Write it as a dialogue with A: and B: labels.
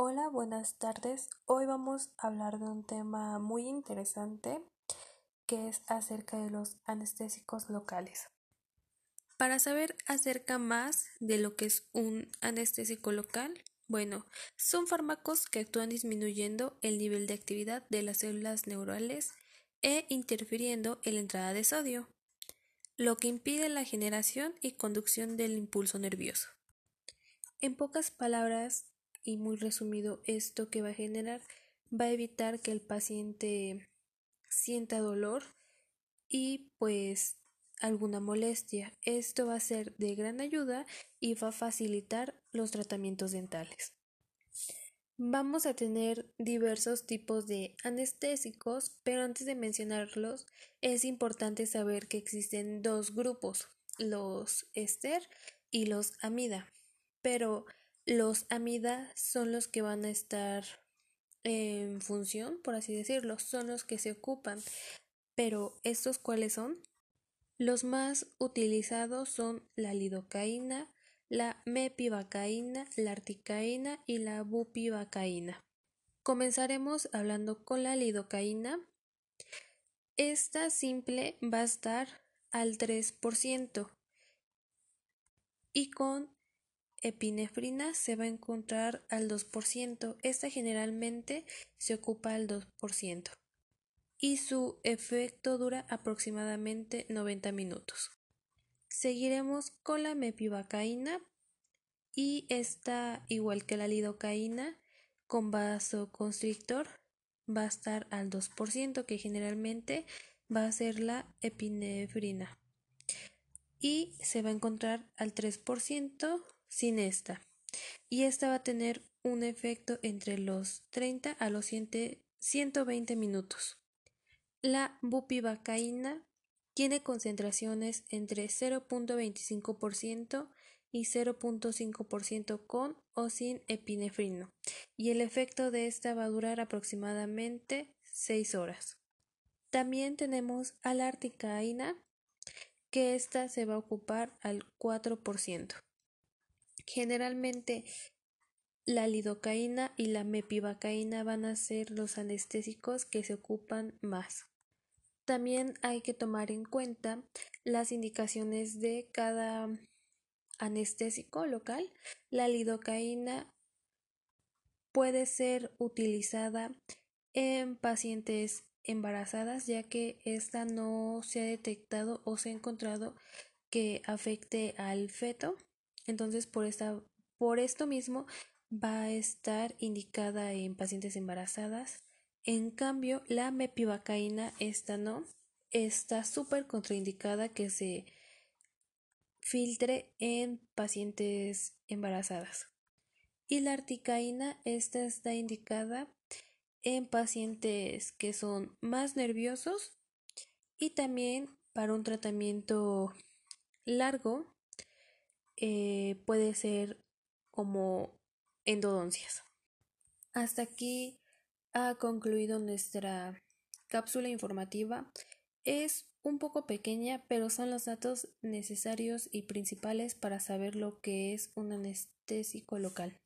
A: Hola, buenas tardes. Hoy vamos a hablar de un tema muy interesante que es acerca de los anestésicos locales. Para saber acerca más de lo que es un anestésico local, bueno, son fármacos que actúan disminuyendo el nivel de actividad de las células neurales e interfiriendo en la entrada de sodio, lo que impide la generación y conducción del impulso nervioso. En pocas palabras, y muy resumido, esto que va a generar va a evitar que el paciente sienta dolor y pues alguna molestia. Esto va a ser de gran ayuda y va a facilitar los tratamientos dentales. Vamos a tener diversos tipos de anestésicos, pero antes de mencionarlos es importante saber que existen dos grupos, los ester y los amida. Pero los amida son los que van a estar en función, por así decirlo, son los que se ocupan. Pero estos cuáles son? Los más utilizados son la lidocaína, la mepivacaína, la articaína y la bupivacaína. Comenzaremos hablando con la lidocaína. Esta simple va a estar al 3% y con epinefrina se va a encontrar al 2%. Esta generalmente se ocupa al 2% y su efecto dura aproximadamente 90 minutos. Seguiremos con la mepivacaína y esta, igual que la lidocaína, con vasoconstrictor va a estar al 2%, que generalmente va a ser la epinefrina. Y se va a encontrar al 3% sin esta. Y esta va a tener un efecto entre los 30 a los 120 minutos. La bupivacaína tiene concentraciones entre 0.25% y 0.5% con o sin epinefrino, y el efecto de esta va a durar aproximadamente 6 horas. También tenemos a la articaína, que esta se va a ocupar al 4%. Generalmente la lidocaína y la mepivacaína van a ser los anestésicos que se ocupan más. También hay que tomar en cuenta las indicaciones de cada anestésico local. La lidocaína puede ser utilizada en pacientes embarazadas ya que esta no se ha detectado o se ha encontrado que afecte al feto entonces, por, esta, por esto mismo va a estar indicada en pacientes embarazadas. En cambio, la mepivacaína, esta no, está súper contraindicada que se filtre en pacientes embarazadas. Y la articaína, esta está indicada en pacientes que son más nerviosos y también para un tratamiento largo eh, puede ser como endodoncias. Hasta aquí ha concluido nuestra cápsula informativa. Es un poco pequeña, pero son los datos necesarios y principales para saber lo que es un anestésico local.